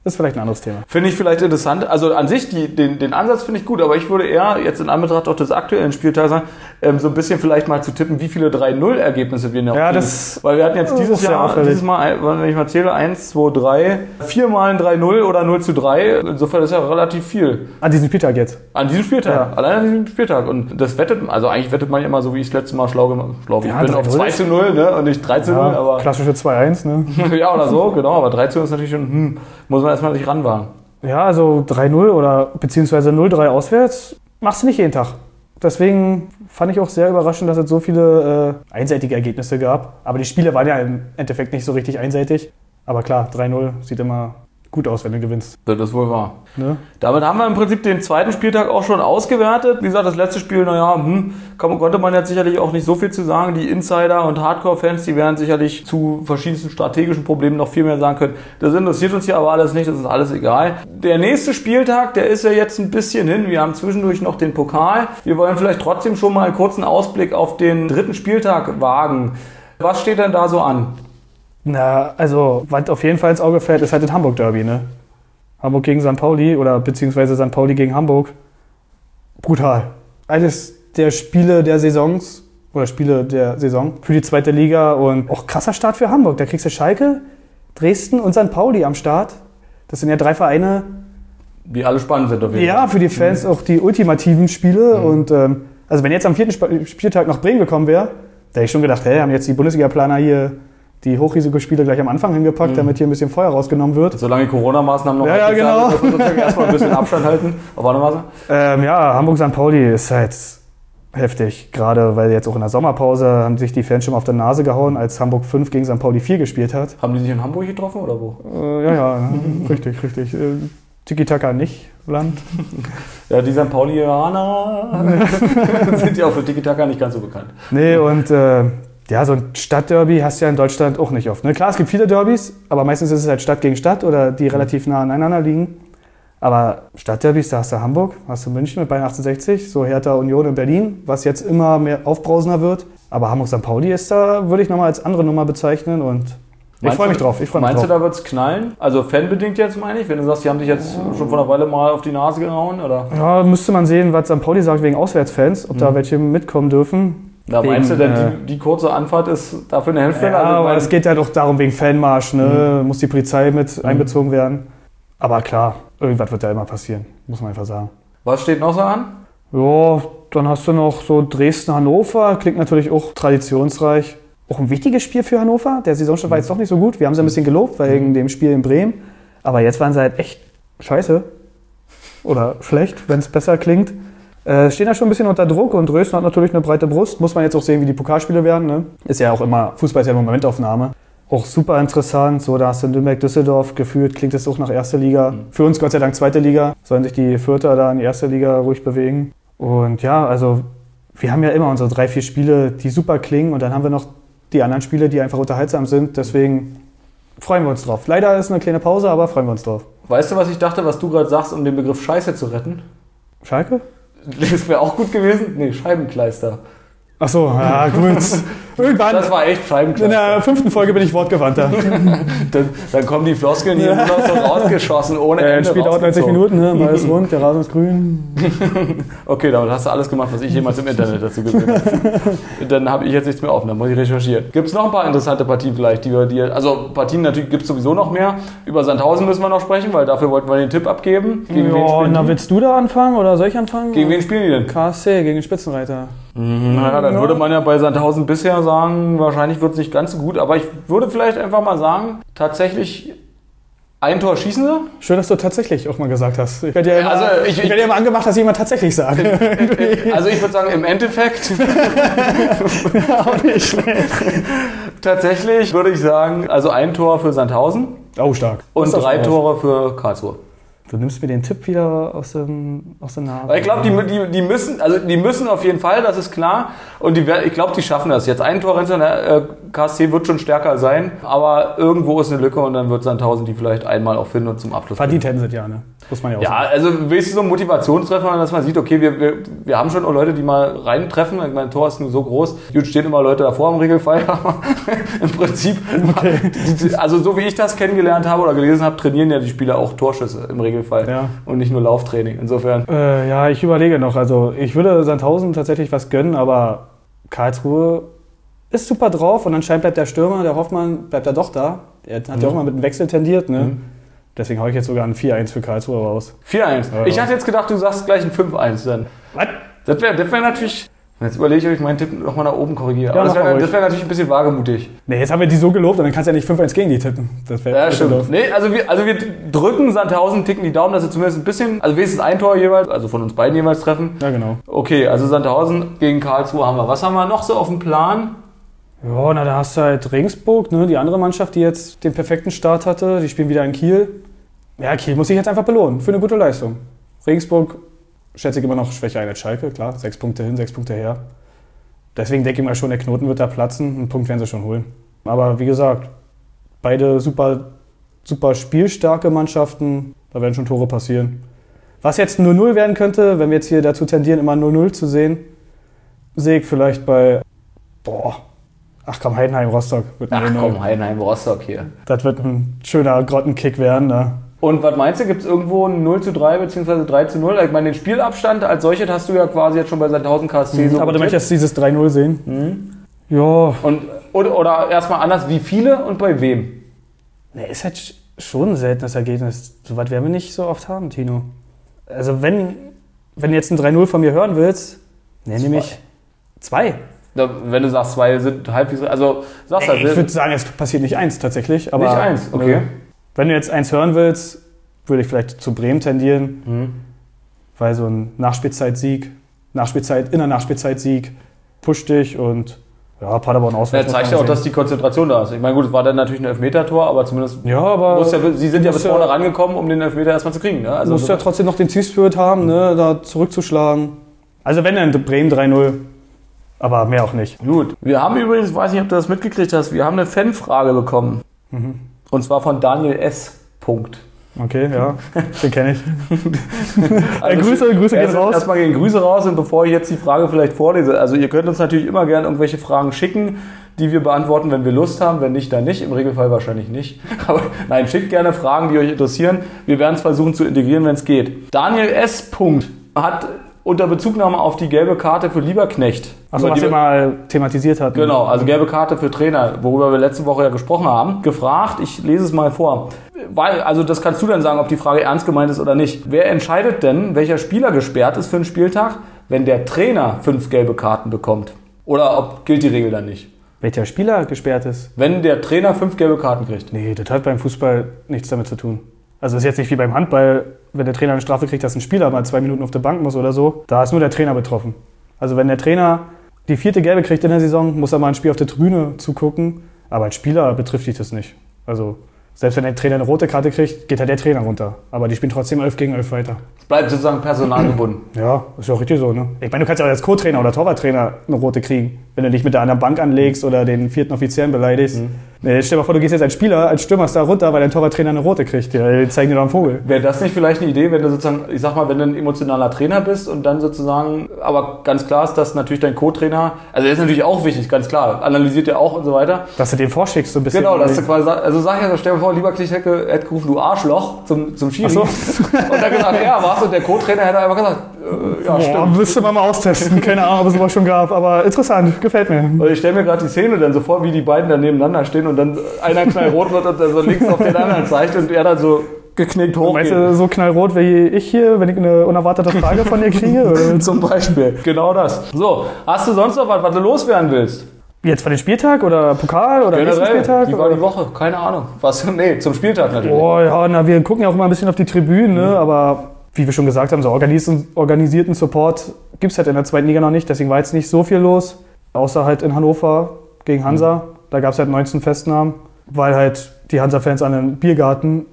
ist vielleicht ein anderes Thema. finde ich vielleicht interessant. Also an sich, die, den, den Ansatz finde ich gut, aber ich würde eher jetzt in Anbetracht auch des aktuellen Spieltags sagen, ähm, so ein bisschen vielleicht mal zu tippen, wie viele 3-0-Ergebnisse wir noch Ja, kriegen. das- Weil wir hatten jetzt das dieses Jahr, dieses Mal, wenn ich mal zähle, 1, 2, 3, viermal ein 3-0 oder 0 zu 3. Insofern ist ja relativ viel. An diesem Spieltag jetzt. An diesem Spieltag, Ja. allein an diesem Spieltag. Und das wettet, also eigentlich wettet man ja immer so, wie ich es letztes Mal schlau gemacht habe. Ja, ich bin auf 3-0 2 zu 0 ne? und nicht 3 zu 0, aber klassische 2-1, ne? ja oder so, genau. Aber 3 zu 0 ist natürlich schon, hm, muss man erstmal sich ranwagen. Ja, also 3-0 oder beziehungsweise 0-3 auswärts machst du nicht jeden Tag. Deswegen fand ich auch sehr überraschend, dass es so viele äh, einseitige Ergebnisse gab. Aber die Spiele waren ja im Endeffekt nicht so richtig einseitig. Aber klar, 3-0 sieht immer gut aus, wenn du gewinnst. Das ist wohl wahr. Ne? Damit haben wir im Prinzip den zweiten Spieltag auch schon ausgewertet. Wie gesagt, das letzte Spiel, naja, hm, konnte man jetzt sicherlich auch nicht so viel zu sagen. Die Insider und Hardcore-Fans, die werden sicherlich zu verschiedensten strategischen Problemen noch viel mehr sagen können. Das interessiert uns hier aber alles nicht, das ist alles egal. Der nächste Spieltag, der ist ja jetzt ein bisschen hin. Wir haben zwischendurch noch den Pokal. Wir wollen vielleicht trotzdem schon mal einen kurzen Ausblick auf den dritten Spieltag wagen. Was steht denn da so an? Na, also, was auf jeden Fall ins Auge fällt, ist halt das Hamburg-Derby, ne? Hamburg gegen St. Pauli oder beziehungsweise St. Pauli gegen Hamburg. Brutal. Alles der Spiele der Saisons oder Spiele der Saison für die zweite Liga und auch krasser Start für Hamburg. Da kriegst du Schalke, Dresden und St. Pauli am Start. Das sind ja drei Vereine, Die alle spannend sind auf jeden ja, Fall. für die Fans auch die ultimativen Spiele. Und ähm, also wenn jetzt am vierten Sp Spieltag noch Bremen gekommen wäre, da hätte ich schon gedacht, hey, haben jetzt die Bundesliga-Planer hier die Hochrisikospiele gleich am Anfang hingepackt, damit hier ein bisschen Feuer rausgenommen wird. Solange Corona-Maßnahmen noch Ja, ja, genau. man sozusagen erstmal ein bisschen Abstand halten. Auf andere Weise. Ähm, ja, Hamburg-St. Pauli ist halt heftig. Gerade weil jetzt auch in der Sommerpause haben sich die Fans schon mal auf der Nase gehauen, als Hamburg 5 gegen St. Pauli 4 gespielt hat. Haben die sich in Hamburg getroffen oder wo? Äh, ja, ja, richtig, richtig. Äh, Tiki-Taka nicht, Land. Ja, die St. Paulianer sind ja auch für Tiki-Taka nicht ganz so bekannt. Nee, und äh, ja, so ein Stadtderby hast du ja in Deutschland auch nicht oft. Ne? Klar, es gibt viele Derbys, aber meistens ist es halt Stadt gegen Stadt oder die relativ nah aneinander liegen. Aber Stadtderbys, da hast du Hamburg, hast du München mit Bayern 1860, so Hertha Union in Berlin, was jetzt immer mehr aufbrausender wird. Aber Hamburg-St. Pauli ist da, würde ich nochmal als andere Nummer bezeichnen und ich freue mich drauf. Ich freue mich Meinst drauf. du, da wird's knallen? Also fanbedingt jetzt, meine ich? Wenn du sagst, die haben dich jetzt schon vor einer Weile mal auf die Nase gehauen, oder? Ja, müsste man sehen, was St. Pauli sagt wegen Auswärtsfans, ob Mhm. da welche mitkommen dürfen. Da meinst du Wegen, denn, äh, die, die kurze Anfahrt ist dafür eine Hälfte? Ja, Also, aber es geht halt auch darum, wegen Fanmarsch, ne? muss die Polizei mit einbezogen werden. Aber klar, irgendwas wird da immer passieren, muss man einfach sagen. was steht noch so an? Ja, dann hast du noch so Dresden-Hannover, klingt natürlich auch traditionsreich. Auch ein wichtiges Spiel für Hannover. Der Saisonstart war jetzt doch nicht so gut. Wir haben sie ein bisschen gelobt wegen dem Spiel in Bremen. Aber jetzt waren sie halt echt scheiße. Oder schlecht, wenn es besser klingt. Äh, stehen da schon ein bisschen unter Druck und Dresden hat natürlich eine breite Brust. Muss man jetzt auch sehen, wie die Pokalspiele werden. Ne? Ist ja auch immer, Fußball ist ja immer Momentaufnahme. Auch super interessant. So, da hast du Nürnberg, Düsseldorf geführt, klingt es auch nach erster Liga. Für uns Gott sei Dank zweite Liga. Sollen sich die Vierter da in die erste Liga ruhig bewegen. Und ja, also wir haben ja immer unsere drei, vier Spiele, die super klingen. Und dann haben wir noch die anderen Spiele, die einfach unterhaltsam sind. Deswegen freuen wir uns drauf. Leider ist eine kleine Pause, aber freuen wir uns drauf. Weißt du, was ich dachte, was du gerade sagst, um den Begriff Scheiße zu retten? Schalke? Das wäre auch gut gewesen. Nee, Scheibenkleister. Ach so, ja gut. Irgendwann Das war echt in Scheibenkleister. der fünften Folge bin ich wortgewandter. Dann, dann kommen die Floskeln hier nur noch so rausgeschossen, ohne Äh, Ende Spiel dauert 90 rausgezogen. Minuten, ne? Ball ist rund, der Rasen ist grün. Okay, damit hast du alles gemacht, was ich jemals im Internet dazu gesehen habe. Dann habe ich jetzt nichts mehr offen, dann muss ich recherchieren. Gibt es noch ein paar interessante Partien vielleicht, die wir dir. Also Partien natürlich gibt es sowieso noch mehr. Über Sandhausen müssen wir noch sprechen, weil dafür wollten wir den Tipp abgeben. Gegen wen Ja, spielen na die? willst du da anfangen oder soll ich anfangen? Gegen wen spielen die denn? KSC, gegen den Spitzenreiter. Naja, dann würde man ja bei Sandhausen bisher sagen, wahrscheinlich wird es nicht ganz so gut, aber ich würde vielleicht einfach mal sagen, tatsächlich ein Tor schießen sie. Schön, dass du tatsächlich auch mal gesagt hast. Ich werde ja immer, Also, ich- ich, ja immer angemacht, dass jemand tatsächlich sagt. Also ich würde sagen, im Endeffekt Auch nicht schlecht. tatsächlich würde ich sagen, also ein Tor für Sandhausen Oh, stark. und drei. Tore für Karlsruhe. Du nimmst mir den Tipp wieder aus, dem, aus der Nase. Ich glaube, die, die, die müssen, also die müssen auf jeden Fall, das ist klar. Und die, ich glaube, die schaffen das. Jetzt ein Tor rein, der äh, KSC wird schon stärker sein, aber irgendwo ist eine Lücke und dann wird Sandhausen die vielleicht einmal auch finden und zum Abschluss. Verdient hätten sie es ja, ne? Muss man ja auch Ja, sagen. also willst du so ein Motivationstreffer, dass man sieht, okay, wir, wir, wir haben schon auch Leute, die mal reintreffen. Ich meine, Tor ist nur so groß. Gut, stehen immer Leute davor im Regelfall, im Prinzip, die- also so wie ich das kennengelernt habe oder gelesen habe, trainieren ja die Spieler auch Torschüsse im Regelfall Ja. und nicht nur Lauftraining. Insofern, Äh, ja, ich überlege noch. Also ich würde Sandhausen tatsächlich was gönnen, aber Karlsruhe ist super drauf und anscheinend bleibt der Stürmer, der Hoffmann, bleibt er doch da. Er hat ja auch mal mit dem Wechsel tendiert, ne? Deswegen haue ich jetzt sogar ein 4-1 für Karlsruhe raus. 4-1. Ich hatte jetzt gedacht, du sagst gleich ein 5-1 dann. Was? Das wäre das wär natürlich. Jetzt überlege ich, ob ich meinen Tipp nochmal nach oben korrigiere. Ja, Aber das wäre wär natürlich ein bisschen wagemutig. Ne, jetzt haben wir die so gelobt und dann kannst du ja nicht 5-1 gegen die tippen. Das wäre Ja, stimmt. Nee, also wir, also wir drücken Sandhausen, ticken die Daumen, dass sie zumindest ein bisschen, also wenigstens ein Tor jeweils, also von uns beiden jeweils treffen. Ja, genau. Okay, also Sandhausen gegen Karlsruhe haben wir. Was haben wir noch so auf dem Plan? Ja, na, da hast du halt Regensburg, ne? die andere Mannschaft, die jetzt den perfekten Start hatte. Die spielen wieder in Kiel. Ja, Kiel muss sich jetzt einfach belohnen für eine gute Leistung. Regensburg schätze ich immer noch schwächer ein als Schalke, klar. Sechs Punkte hin, sechs Punkte her. Deswegen denke ich mal schon, der Knoten wird da platzen. Einen Punkt werden sie schon holen. Aber wie gesagt, beide super, super spielstarke Mannschaften. Da werden schon Tore passieren. Was jetzt 0-0 werden könnte, wenn wir jetzt hier dazu tendieren, immer 0-0 zu sehen, sehe ich vielleicht bei, boah, ach komm, Heidenheim, Rostock. Wird Ach 0-0. komm, Heidenheim, Rostock hier. Das wird ein schöner Grottenkick werden. Ne? Und was meinst du, gibt es irgendwo ein 0 zu 3 bzw. 3 zu 0? Ich meine, den Spielabstand als solches hast du ja quasi jetzt schon bei 1000 KSC so Aber du möchtest dieses 3-0 sehen? Ja, Und, oder, oder erstmal anders, wie viele und bei wem? Ne, ist halt sch- schon ein seltenes Ergebnis. So weit werden wir nicht so oft haben, Tino. Also wenn, wenn du jetzt ein 3-0 von mir hören willst, ne, nehme ich zwei. Wenn du sagst, zwei sind halbwegs. Also, sagst Nee, ich halt, würde sagen, es passiert nicht eins tatsächlich. Aber nicht eins, okay. Nö. Wenn du jetzt eins hören willst, würde ich vielleicht zu Bremen tendieren, Mhm. weil so ein Nachspielzeitsieg, Nachspielzeit, in der Nachspielzeitsieg pusht dich und ja, Paderborn Ja, auswärts. muss zeigt ja auch, dass die Konzentration da ist. Ich meine, gut, es war dann natürlich ein Elfmeter-Tor, aber zumindest. Ja, aber ja, sie sind ja bis muss ja- vorne rangekommen, um den Elfmeter erstmal zu kriegen. Ne? Also, musst ja trotzdem noch den Zielspirit haben, ne, da zurückzuschlagen. Also wenn dann Bremen 3-0, aber mehr auch nicht. Gut. Wir haben übrigens, weiß nicht, ob du das mitgekriegt hast, wir haben eine Fanfrage bekommen. Mhm. Und zwar von Daniel S. Punkt. Okay, ja, den kenne ich. Also Grüße, Grüße gehen raus. Erstmal gehen Grüße raus und bevor ich jetzt die Frage vielleicht vorlese, also ihr könnt uns natürlich immer gerne irgendwelche Fragen schicken, die wir beantworten, wenn wir Lust haben. Wenn nicht, dann nicht. Im Regelfall wahrscheinlich nicht. Aber nein, schickt gerne Fragen, die euch interessieren. Wir werden es versuchen zu integrieren, wenn es geht. Daniel S. Punkt hat unter Bezugnahme auf die gelbe Karte für Lieberknecht. Über was die wir mal thematisiert hatten. Genau, also gelbe Karte für Trainer, worüber wir letzte Woche ja gesprochen haben, gefragt. Ich lese es mal vor. Weil, also das kannst du dann sagen, ob die Frage ernst gemeint ist oder nicht. Wer entscheidet denn, welcher Spieler gesperrt ist für einen Spieltag, wenn der Trainer fünf gelbe Karten bekommt? Oder ob gilt die Regel dann nicht? Welcher Spieler gesperrt ist? Wenn der Trainer fünf gelbe Karten kriegt. Nee, das hat beim Fußball nichts damit zu tun. Also ist jetzt nicht wie beim Handball, wenn der Trainer eine Strafe kriegt, dass ein Spieler mal zwei Minuten auf der Bank muss oder so. Da ist nur der Trainer betroffen. Also wenn der Trainer die vierte Gelbe kriegt in der Saison, muss er mal ein Spiel auf der Tribüne zugucken. Aber als Spieler betrifft dich das nicht. Also selbst wenn der Trainer eine rote Karte kriegt, geht halt der Trainer runter. Aber die spielen trotzdem 11 gegen 11 weiter. Es bleibt sozusagen personalgebunden. Ja, ist ja auch richtig so, ne? Ich meine, du kannst ja auch als Co-Trainer oder Torwarttrainer eine rote kriegen, wenn du dich mit der anderen Bank anlegst oder den vierten Offiziellen beleidigst. Nee, stell dir mal vor, du gehst jetzt als Spieler, als Stürmer da runter, weil dein Torwarttrainer eine rote kriegt. Ja, die zeigen dir doch einen Vogel. Wäre das nicht vielleicht eine Idee, wenn du sozusagen, ich sag mal, wenn du ein emotionaler Trainer bist und dann sozusagen, aber ganz klar ist, dass natürlich dein Co-Trainer, also der ist natürlich auch wichtig, ganz klar, analysiert er auch und so weiter. Dass du den vorschickst so ein bisschen. Genau, dass du quasi also sag ich ja, stell dir vor, lieber Klicht hätte, hätte gerufen, du Arschloch zum, zum Schiri. So. Und dann gesagt, ja, war's und der Co-Trainer hätte einfach gesagt, äh, ja, Boah, stimmt. müsste man mal austesten. Keine Ahnung, ob es sowas schon gab, aber interessant, gefällt mir. Und ich stelle mir gerade die Szene dann so vor, wie die beiden dann nebeneinander stehen und dann einer knallrot wird und der so links auf den anderen zeigt und er dann so geknickt hochgeht. Meinst du, so knallrot wie ich hier, wenn ich eine unerwartete Frage von dir kriege? Zum Beispiel. Genau das. So, hast du sonst noch was, was du loswerden willst? Jetzt für den Spieltag oder Pokal oder Generell, Spieltag? wie war oder? die Woche? Keine Ahnung. Was? Nee, zum Spieltag natürlich. Boah, ja, na, wir gucken ja auch immer ein bisschen auf die Tribünen, ne? aber wie wir schon gesagt haben, so organis- organisierten Support gibt es halt in der zweiten Liga noch nicht, deswegen war jetzt nicht so viel los, außer halt in Hannover gegen Hansa. Da gab es halt 19 Festnahmen, weil halt die Hansa-Fans an den Biergarten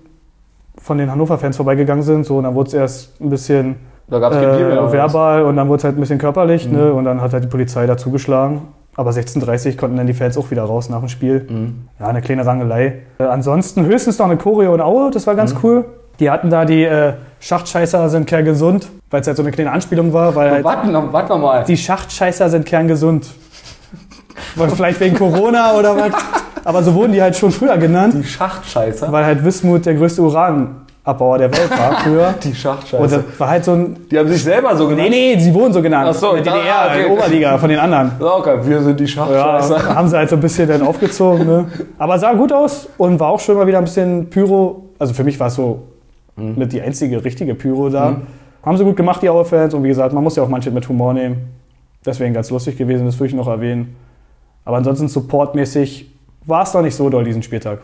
von den Hannover-Fans vorbeigegangen sind. So, und dann wurde es erst ein bisschen Da gab es kein Bier mehr. äh, verbal und dann wurde es halt ein bisschen körperlich Mhm. ne? und dann hat halt die Polizei dazu geschlagen. Aber 16.30 konnten dann die Fans auch wieder raus nach dem Spiel. Mhm. Ja, eine kleine Rangelei. Äh, ansonsten höchstens noch eine Choreo in Aue, das war ganz Mhm. cool. Die hatten da die äh, Schachtscheißer sind kerngesund, weil es halt so eine kleine Anspielung war, weil halt Warte noch, warte noch mal. die Schachtscheißer sind kerngesund. Weil Vielleicht wegen Corona oder was. Aber so wurden die halt schon früher genannt, Die Schachtscheißer. weil halt Wismut der größte Uranabbauer der Welt war früher. Die Und Schachtscheißer. das war halt so ein. Die haben sich selber so Nee, genannt. nee, sie wurden so genannt. Ach so, in der DDR, ah, okay. in der Oberliga von den anderen. Ja, okay, wir sind die Ja, Schachtscheißer. haben sie halt so ein bisschen dann aufgezogen. Ne? Aber sah gut aus und war auch schon mal wieder ein bisschen Pyro. Also für mich war es so mit die einzige richtige Pyro da. Mhm. Haben sie gut gemacht, die Auer-Fans. Und wie gesagt, man muss ja auch manche mit Humor nehmen. Deswegen ganz lustig gewesen, das würde ich noch erwähnen. Aber ansonsten supportmäßig war es doch nicht so doll diesen Spieltag.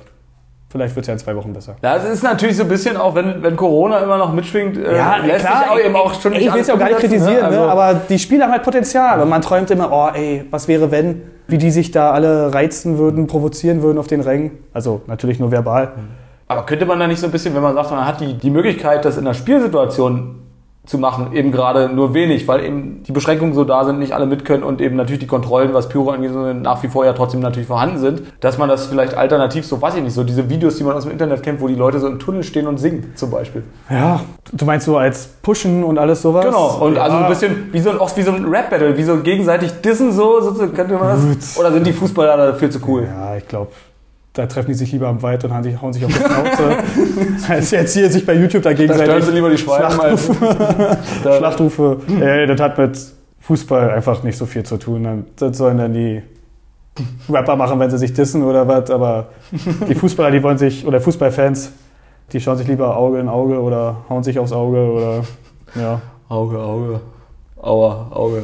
Vielleicht wird es ja in zwei Wochen besser. Ja, es ist natürlich so ein bisschen auch, wenn, wenn Corona immer noch mitschwingt, äh, lässt sich auch eben auch schon ey, ich will es ja auch gar nicht umsetzen, kritisieren, ne? Also, aber die Spieler haben halt Potenzial. Und man träumt immer, oh ey, was wäre wenn, wie die sich da alle reizen würden, provozieren würden auf den Rängen. Also natürlich nur verbal. aber könnte man da nicht so ein bisschen, wenn man sagt, man hat die, die Möglichkeit, das in der Spielsituation zu machen, eben gerade nur wenig, weil eben die Beschränkungen so da sind, nicht alle mit können und eben natürlich die Kontrollen, was Pyro angeht, nach wie vor ja trotzdem natürlich vorhanden sind, dass man das vielleicht alternativ, so weiß ich nicht, so diese Videos, die man aus dem Internet kennt, wo die Leute so im Tunnel stehen und singen zum Beispiel. Ja, du meinst so als Pushen und alles sowas? Genau, und ja. also ein bisschen wie so ein, oft wie so ein Rap-Battle, wie so gegenseitig dissen so, so könnte man das? Oder sind die Fußballer dafür zu cool? Ja, ich glaube, da treffen die sich lieber am Wald und hauen sich, hauen sich auf die Schnauze, als jetzt hier sich bei YouTube dagegen Da stören sie lieber die Schweine mal. Da- Schlachtrufe. Äh, das hat mit Fußball einfach nicht so viel zu tun. Dann- Das sollen dann die Rapper machen, wenn sie sich dissen oder was. Aber die Fußballer, die wollen sich, oder Fußballfans, die schauen sich lieber Auge in Auge oder hauen sich aufs Auge oder ja. Auge, Auge. Aua, Auge.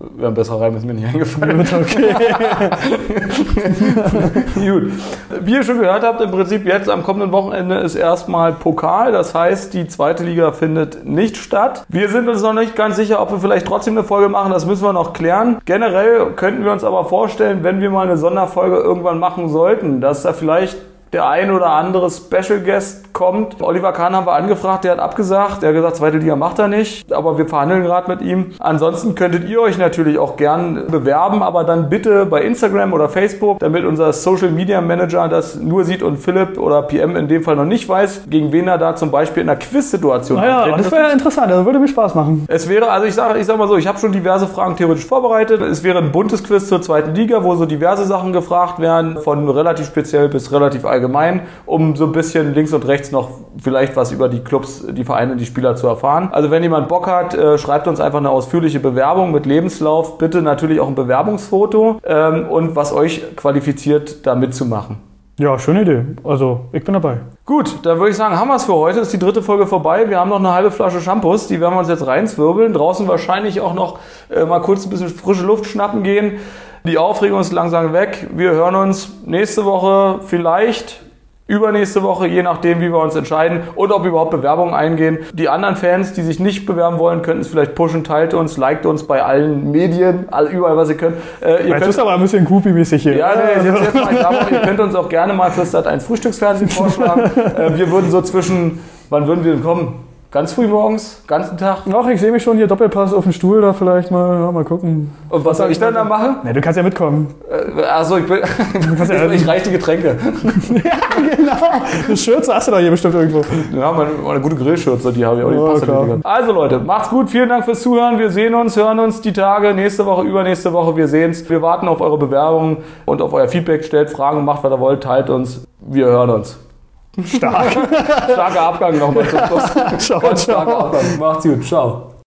Wäre ein besserer Reim, ist mir nicht eingefallen. Gut, okay. Gut. Wie ihr schon gehört habt, im Prinzip jetzt am kommenden Wochenende ist erstmal Pokal. Das heißt, die zweite Liga findet nicht statt. Wir sind uns noch nicht ganz sicher, ob wir vielleicht trotzdem eine Folge machen. Das müssen wir noch klären. Generell könnten wir uns aber vorstellen, wenn wir mal eine Sonderfolge irgendwann machen sollten, dass da vielleicht der ein oder andere Special Guest kommt. Oliver Kahn haben wir angefragt, der hat abgesagt. Der hat gesagt, zweite Liga macht er nicht, aber wir verhandeln gerade mit ihm. Ansonsten könntet ihr euch natürlich auch gern bewerben, aber dann bitte bei Instagram oder Facebook, damit unser Social Media Manager das nur sieht und Philipp oder PM in dem Fall noch nicht weiß, gegen wen er da zum Beispiel in einer Quiz-Situation Naja, antreten das wäre ja interessant, das würde mir Spaß machen. es wäre, also ich sage ich sag mal so, ich habe schon diverse Fragen theoretisch vorbereitet. Es wäre ein buntes Quiz zur zweiten Liga, wo so diverse Sachen gefragt werden, von relativ speziell bis relativ allgemein, um so ein bisschen links und rechts noch vielleicht was über die Clubs, die Vereine, die Spieler zu erfahren. Also wenn jemand Bock hat, äh, schreibt uns einfach eine ausführliche Bewerbung mit Lebenslauf, bitte natürlich auch ein Bewerbungsfoto ähm, und was euch qualifiziert, da mitzumachen. Ja, schöne Idee. Also, ich bin dabei. Gut, dann würde ich sagen, haben wir es für heute. Ist die dritte Folge vorbei. Wir haben noch eine halbe Flasche Shampoos, die werden wir uns jetzt reinzwirbeln. Draußen wahrscheinlich auch noch äh, mal kurz ein bisschen frische Luft schnappen gehen. Die Aufregung ist langsam weg. Wir hören uns nächste Woche vielleicht. Übernächste Woche, je nachdem, wie wir uns entscheiden und ob wir überhaupt Bewerbungen eingehen. Die anderen Fans, die sich nicht bewerben wollen, könnten es vielleicht pushen. Teilt uns, liked uns bei allen Medien, all, überall, was ihr könnt. Äh, ihr könnt ist aber ein bisschen groupie-mäßig hier. ja, nee, jetzt, jetzt mal klar, machen. ihr könnt uns auch gerne mal Sat 1 Frühstücksfernsehen vorschlagen. äh, wir würden so zwischen, wann würden wir denn kommen? Ganz früh morgens, ganzen Tag. Ach, ich sehe mich schon hier Doppelpass auf dem Stuhl da vielleicht mal, ja, mal gucken. Und was soll ich dann da machen? Ne, du kannst ja mitkommen. Äh, achso, ich bin. kannst ja- ich reiche die Getränke. genau. Eine Schürze hast du doch hier bestimmt irgendwo. Ja, meine, meine gute Grillschürze, die habe ich auch. Die Ja, passt ja klar. nicht. Also Leute, macht's gut. Vielen Dank fürs Zuhören. Wir sehen uns, hören uns die Tage. Nächste Woche, übernächste Woche. Wir sehen's. Wir warten auf eure Bewerbungen und auf euer Feedback. Stellt Fragen, macht, was ihr wollt, teilt uns. Wir hören uns. Stark. Starker Abgang nochmal zum Schluss. Ciao, Ganz starker ciao. Abgang. Macht's gut. Ciao.